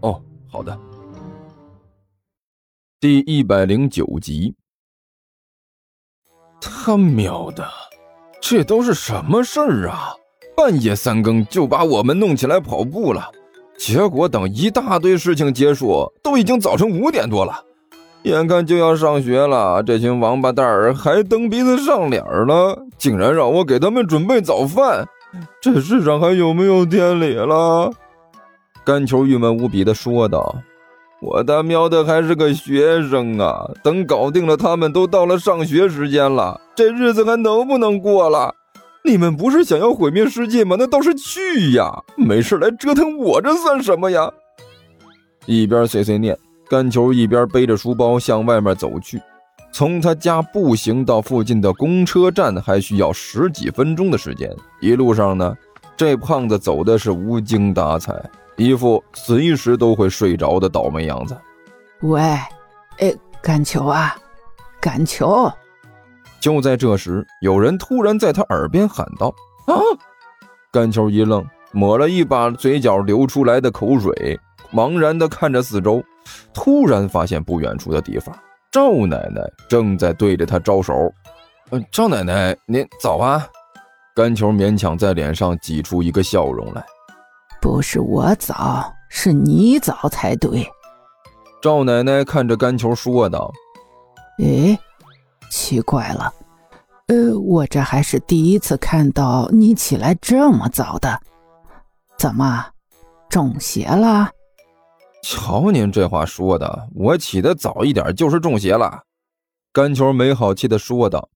哦，好的。第一百零九集。他喵的，这都是什么事儿啊？半夜三更就把我们弄起来跑步了，结果等一大堆事情结束，都已经早晨五点多了。眼看就要上学了，这群王八蛋儿还蹬鼻子上脸了，竟然让我给他们准备早饭，这世上还有没有天理了？甘球郁闷无比的说道：“我他喵的还是个学生啊！等搞定了，他们都到了上学时间了，这日子还能不能过了？你们不是想要毁灭世界吗？那倒是去呀！没事来折腾我，这算什么呀？”一边碎碎念。甘球一边背着书包向外面走去，从他家步行到附近的公车站还需要十几分钟的时间。一路上呢，这胖子走的是无精打采，一副随时都会睡着的倒霉样子。喂，哎，甘球啊，甘球！就在这时，有人突然在他耳边喊道：“啊！”甘球一愣，抹了一把嘴角流出来的口水，茫然地看着四周。突然发现不远处的地方，赵奶奶正在对着他招手。嗯，赵奶奶，您早啊！甘球勉强在脸上挤出一个笑容来。不是我早，是你早才对。赵奶奶看着干球说道：“哎，奇怪了，呃，我这还是第一次看到你起来这么早的，怎么中邪了？”瞧您这话说的，我起得早一点就是中邪了。甘球没好气的说道：“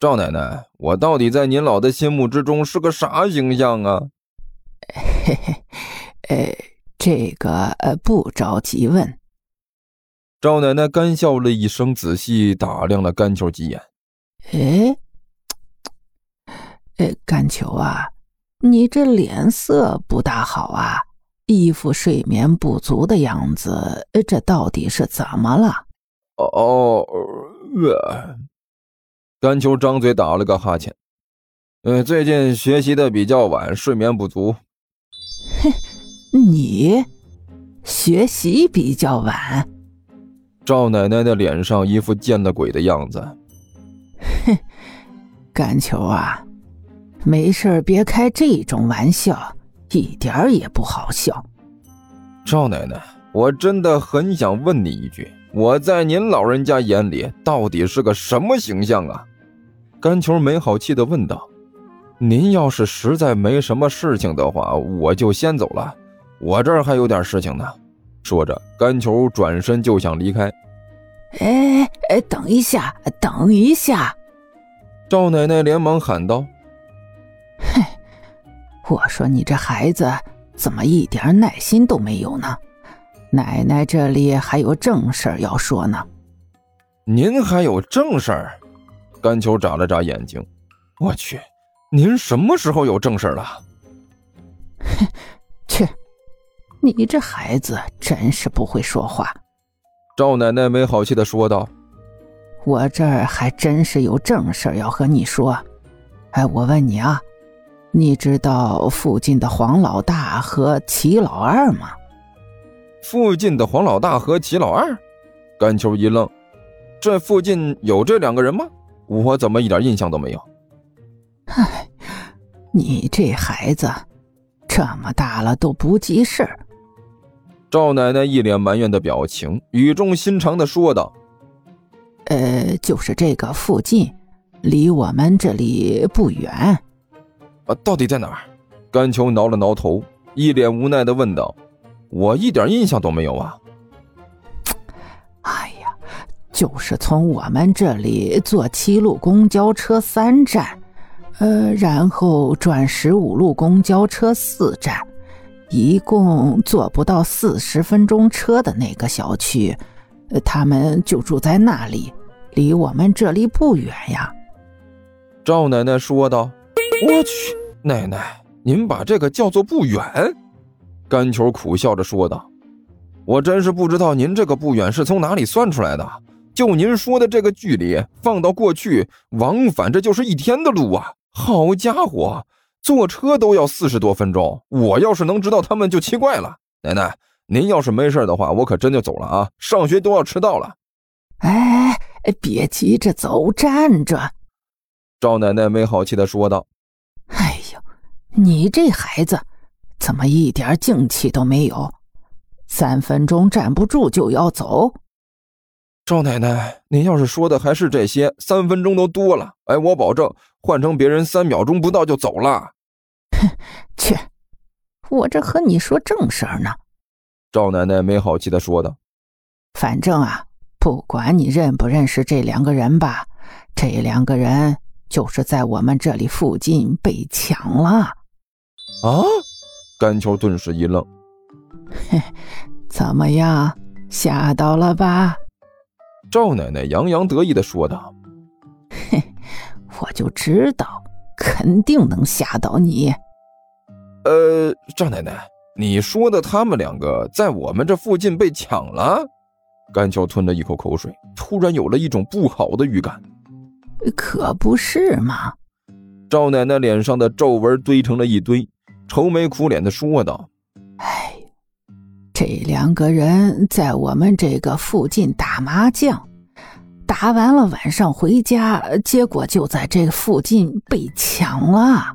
赵奶奶，我到底在您老的心目之中是个啥形象啊？”嘿嘿，呃，这个呃不着急问。赵奶奶干笑了一声，仔细打量了甘球几眼。哎，呃，甘球啊，你这脸色不大好啊。一副睡眠不足的样子，这到底是怎么了？哦，呃，甘球张嘴打了个哈欠。呃，最近学习的比较晚，睡眠不足。哼，你学习比较晚？赵奶奶的脸上一副见了鬼的样子。哼，甘球啊，没事别开这种玩笑。一点儿也不好笑，赵奶奶，我真的很想问你一句：我在您老人家眼里到底是个什么形象啊？甘球没好气的问道：“您要是实在没什么事情的话，我就先走了，我这儿还有点事情呢。”说着，甘球转身就想离开。哎哎，等一下，等一下！赵奶奶连忙喊道。嘿我说你这孩子怎么一点耐心都没有呢？奶奶这里还有正事要说呢。您还有正事儿？甘球眨了眨眼睛。我去，您什么时候有正事了？哼，去，你这孩子真是不会说话。赵奶奶没好气的说道：“我这儿还真是有正事要和你说。哎，我问你啊。”你知道附近的黄老大和齐老二吗？附近的黄老大和齐老二，甘秋一愣，这附近有这两个人吗？我怎么一点印象都没有？唉，你这孩子这么大了都不记事。赵奶奶一脸埋怨的表情，语重心长的说道：“呃，就是这个附近，离我们这里不远。”啊，到底在哪儿？甘秋挠了挠头，一脸无奈的问道：“我一点印象都没有啊。”哎呀，就是从我们这里坐七路公交车三站，呃，然后转十五路公交车四站，一共坐不到四十分钟车的那个小区，他们就住在那里，离我们这里不远呀。”赵奶奶说道。“我去，奶奶，您把这个叫做不远？”甘球苦笑着说道。“我真是不知道您这个不远是从哪里算出来的。就您说的这个距离，放到过去往返，这就是一天的路啊！好家伙！”坐车都要四十多分钟，我要是能知道他们就奇怪了。奶奶，您要是没事的话，我可真就走了啊！上学都要迟到了。哎，别急着走，站着。赵奶奶没好气的说道：“哎呦，你这孩子怎么一点静气都没有？三分钟站不住就要走？”赵奶奶，您要是说的还是这些，三分钟都多了。哎，我保证。换成别人，三秒钟不到就走了。哼，切！我这和你说正事儿呢。赵奶奶没好气的说道：“反正啊，不管你认不认识这两个人吧，这两个人就是在我们这里附近被抢了。”啊！甘秋顿时一愣。嘿，怎么样？吓到了吧？赵奶奶洋洋得意的说道。我就知道，肯定能吓到你。呃，赵奶奶，你说的他们两个在我们这附近被抢了？甘乔吞了一口口水，突然有了一种不好的预感。可不是嘛！赵奶奶脸上的皱纹堆成了一堆，愁眉苦脸的说道：“哎，这两个人在我们这个附近打麻将。”打完了，晚上回家，结果就在这附近被抢了。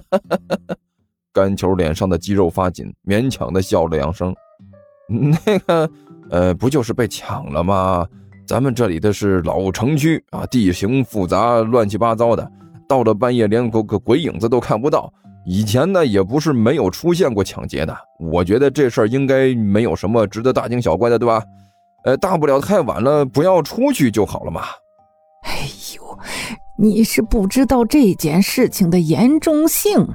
甘球脸上的肌肉发紧，勉强的笑了两声。那个，呃，不就是被抢了吗？咱们这里的是老城区啊，地形复杂，乱七八糟的，到了半夜连个个鬼影子都看不到。以前呢，也不是没有出现过抢劫的。我觉得这事儿应该没有什么值得大惊小怪的，对吧？呃，大不了太晚了，不要出去就好了嘛。哎呦，你是不知道这件事情的严重性。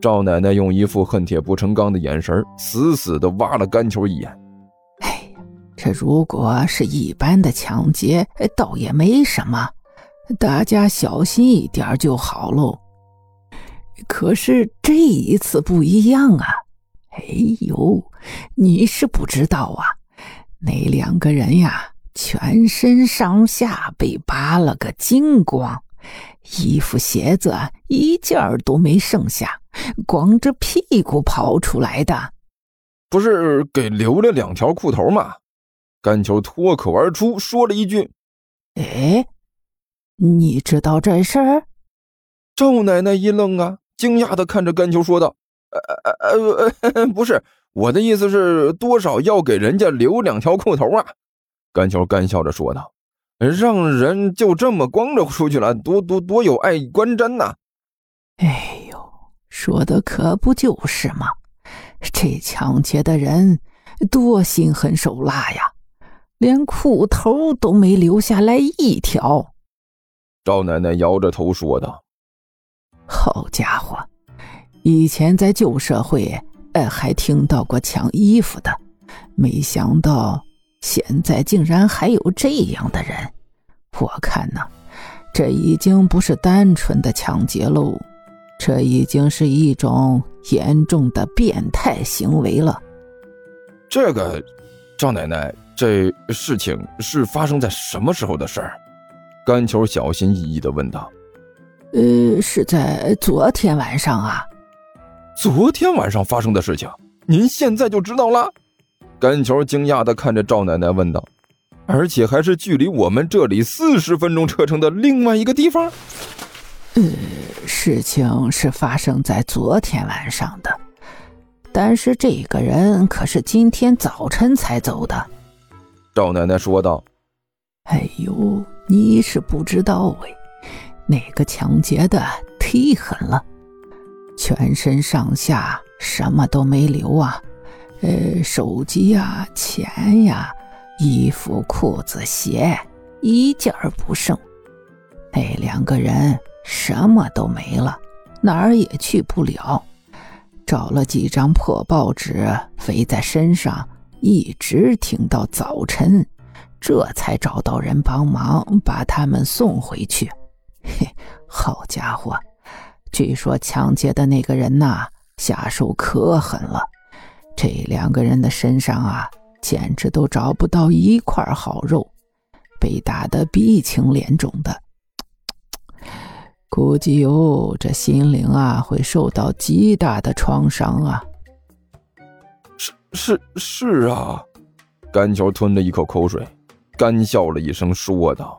赵奶奶用一副恨铁不成钢的眼神，死死的挖了甘球一眼。哎呀，这如果是一般的抢劫，倒也没什么，大家小心一点就好喽。可是这一次不一样啊！哎呦，你是不知道啊。那两个人呀，全身上下被扒了个精光，衣服鞋子一件儿都没剩下，光着屁股跑出来的。不是给留了两条裤头吗？甘球脱口而出说了一句：“哎，你知道这事儿？”赵奶奶一愣啊，惊讶的看着甘球说道：“呃呃呃，不是。”我的意思是，多少要给人家留两条裤头啊？甘球干笑着说道：“让人就这么光着出去了，多多多有碍观瞻呐！”哎呦，说的可不就是吗？这抢劫的人多心狠手辣呀，连裤头都没留下来一条。赵奶奶摇着头说道：“好家伙，以前在旧社会……”哎，还听到过抢衣服的，没想到现在竟然还有这样的人。我看呐，这已经不是单纯的抢劫喽，这已经是一种严重的变态行为了。这个，赵奶奶，这事情是发生在什么时候的事儿？甘球小心翼翼的问道。呃，是在昨天晚上啊。昨天晚上发生的事情，您现在就知道了？甘球惊讶的看着赵奶奶问道：“而且还是距离我们这里四十分钟车程的另外一个地方？”呃，事情是发生在昨天晚上的，但是这个人可是今天早晨才走的。赵奶奶说道：“哎呦，你是不知道哎，那个抢劫的忒狠了。”全身上下什么都没留啊，呃，手机呀、钱呀、衣服、裤子、鞋，一件儿不剩。那两个人什么都没了，哪儿也去不了。找了几张破报纸围在身上，一直挺到早晨，这才找到人帮忙把他们送回去。嘿，好家伙，据说抢劫的那个人呐，下手可狠了，这两个人的身上啊，简直都找不到一块好肉，被打得鼻青脸肿的。估计哟，这心灵啊会受到极大的创伤啊！是是是啊，甘桥吞了一口口水，干笑了一声，说道：“